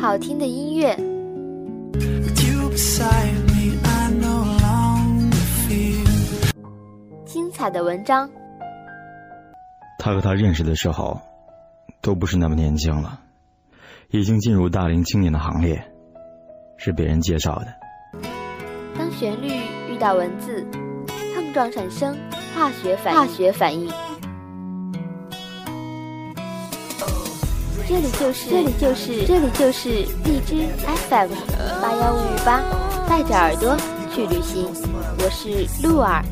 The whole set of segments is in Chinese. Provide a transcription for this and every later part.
好听的音乐，精彩的文章。他和他认识的时候，都不是那么年轻了，已经进入大龄青年的行列，是别人介绍的。当旋律遇到文字，碰撞产生化学反化学反应。这里就是这里就是这里就是荔枝 FM 八幺五五八，带着耳朵去旅行。我是鹿儿。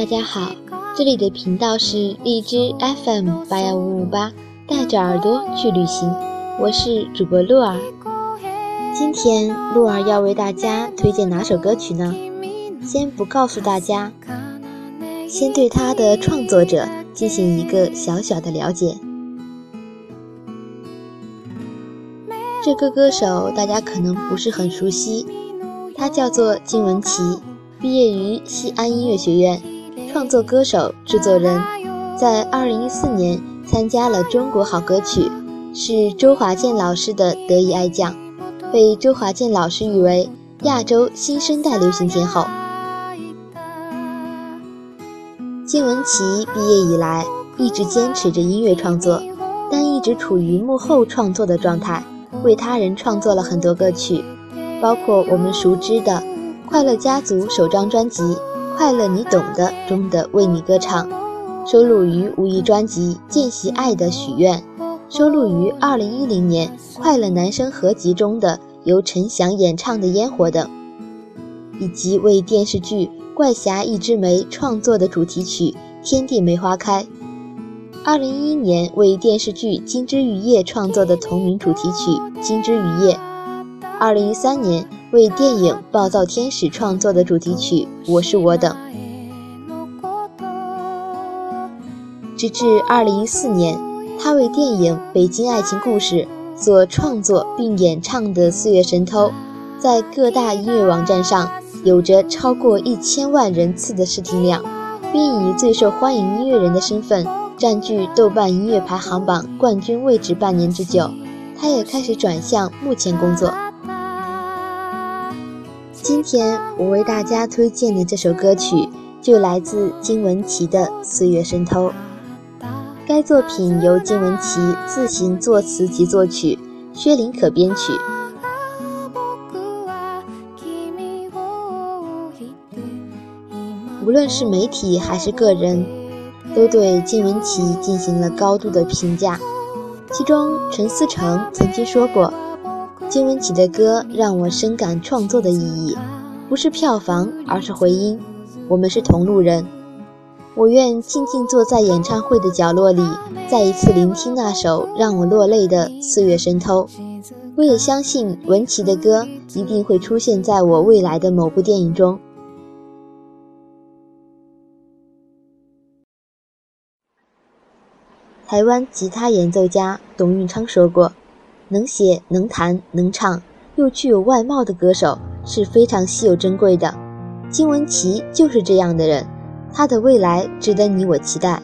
大家好，这里的频道是荔枝 FM 八幺五五八，带着耳朵去旅行，我是主播鹿儿。今天鹿儿要为大家推荐哪首歌曲呢？先不告诉大家，先对他的创作者进行一个小小的了解。这个歌手大家可能不是很熟悉，他叫做金玟岐。毕业于西安音乐学院，创作歌手、制作人，在2014年参加了《中国好歌曲》，是周华健老师的得意爱将，被周华健老师誉为亚洲新生代流行天后。金玟岐毕业以来一直坚持着音乐创作，但一直处于幕后创作的状态，为他人创作了很多歌曲，包括我们熟知的。快乐家族首张专辑《快乐你懂的》中的《为你歌唱》，收录于无疑专辑《见习爱的许愿》，收录于2010年《快乐男声合集》中的由陈翔演唱的《烟火》等，以及为电视剧《怪侠一枝梅》创作的主题曲《天地梅花开》，2011年为电视剧《金枝玉叶》创作的同名主题曲《金枝玉叶》，2013年。为电影《暴躁天使》创作的主题曲《我是我》等，直至二零一四年，他为电影《北京爱情故事》所创作并演唱的《四月神偷》，在各大音乐网站上有着超过一千万人次的试听量，并以最受欢迎音乐人的身份占据豆瓣音乐排行榜冠军位置半年之久。他也开始转向幕前工作。今天我为大家推荐的这首歌曲，就来自金玟岐的《岁月深偷》。该作品由金玟岐自行作词及作曲，薛林可编曲。无论是媒体还是个人，都对金玟岐进行了高度的评价。其中，陈思诚曾经说过。金玟岐的歌让我深感创作的意义，不是票房，而是回音。我们是同路人，我愿静静坐在演唱会的角落里，再一次聆听那首让我落泪的《岁月深偷》。我也相信文琪的歌一定会出现在我未来的某部电影中。台湾吉他演奏家董运昌说过。能写能弹能唱又具有外貌的歌手是非常稀有珍贵的，金玟岐就是这样的人，他的未来值得你我期待。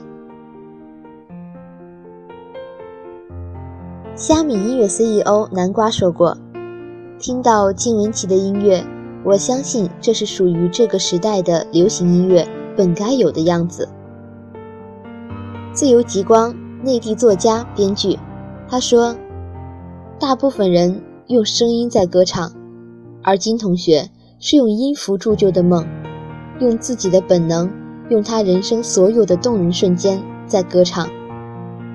虾米音乐 CEO 南瓜说过：“听到金玟岐的音乐，我相信这是属于这个时代的流行音乐本该有的样子。”自由极光，内地作家、编剧，他说。大部分人用声音在歌唱，而金同学是用音符铸就的梦，用自己的本能，用他人生所有的动人瞬间在歌唱。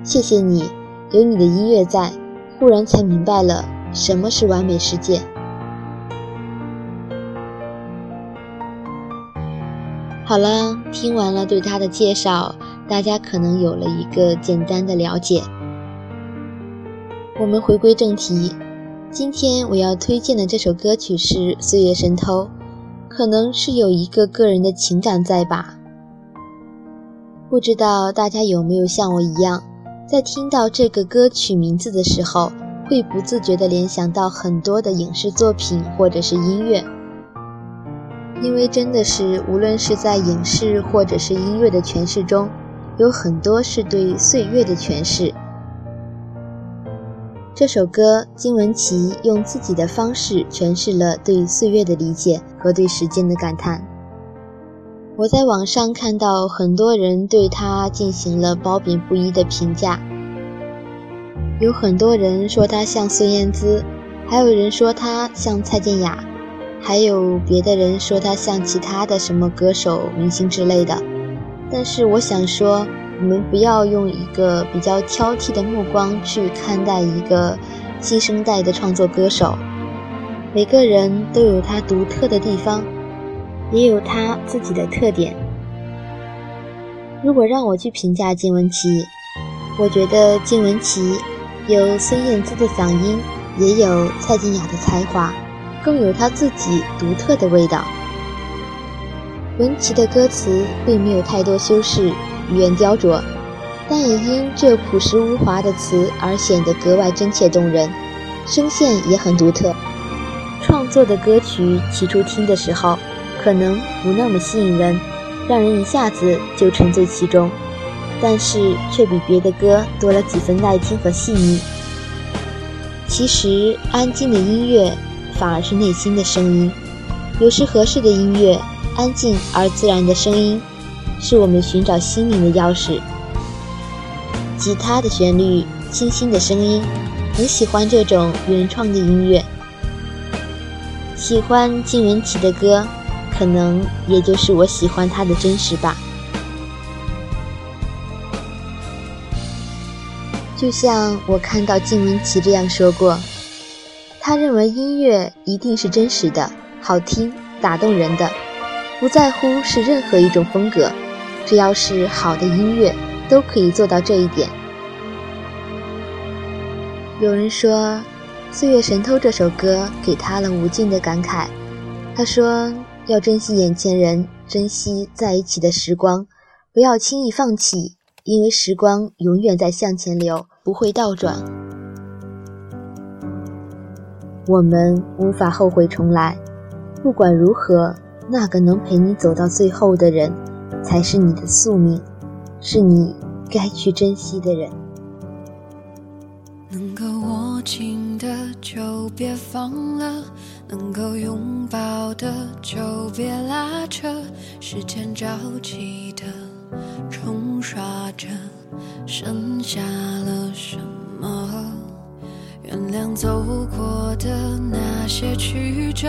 谢谢你，有你的音乐在，忽然才明白了什么是完美世界。好了，听完了对他的介绍，大家可能有了一个简单的了解。我们回归正题，今天我要推荐的这首歌曲是《岁月神偷》，可能是有一个个人的情感在吧。不知道大家有没有像我一样，在听到这个歌曲名字的时候，会不自觉地联想到很多的影视作品或者是音乐，因为真的是无论是在影视或者是音乐的诠释中，有很多是对岁月的诠释。这首歌，金玟岐用自己的方式诠释了对岁月的理解和对时间的感叹。我在网上看到很多人对他进行了褒贬不一的评价，有很多人说他像孙燕姿，还有人说他像蔡健雅，还有别的人说他像其他的什么歌手、明星之类的。但是我想说，我们不要用一个比较挑剔的目光去看待一个新生代的创作歌手，每个人都有他独特的地方。也有他自己的特点。如果让我去评价金玟岐，我觉得金玟岐有孙燕姿的嗓音，也有蔡健雅的才华，更有她自己独特的味道。文琪的歌词并没有太多修饰，语言雕琢，但也因这朴实无华的词而显得格外真切动人，声线也很独特。创作的歌曲起初听的时候。可能不那么吸引人，让人一下子就沉醉其中，但是却比别的歌多了几分耐听和细腻。其实，安静的音乐反而是内心的声音。有时合适的音乐，安静而自然的声音，是我们寻找心灵的钥匙。吉他的旋律，清新的声音，很喜欢这种原创的音乐。喜欢金玟岐的歌。可能也就是我喜欢他的真实吧。就像我看到金玟岐这样说过，他认为音乐一定是真实的、好听、打动人的，不在乎是任何一种风格，只要是好的音乐，都可以做到这一点。有人说，《岁月神偷》这首歌给他了无尽的感慨。他说。要珍惜眼前人，珍惜在一起的时光，不要轻易放弃，因为时光永远在向前流，不会倒转。我们无法后悔重来，不管如何，那个能陪你走到最后的人，才是你的宿命，是你该去珍惜的人。能够握紧的就别放了。能够拥抱的就别拉扯，时间着急的冲刷着，剩下了什么？原谅走过的那些曲折，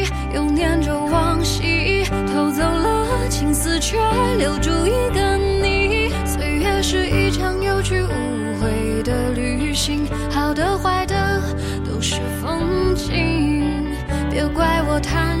却留住一个你。岁月是一场有去无回的旅行，好的坏的都是风景，别怪我贪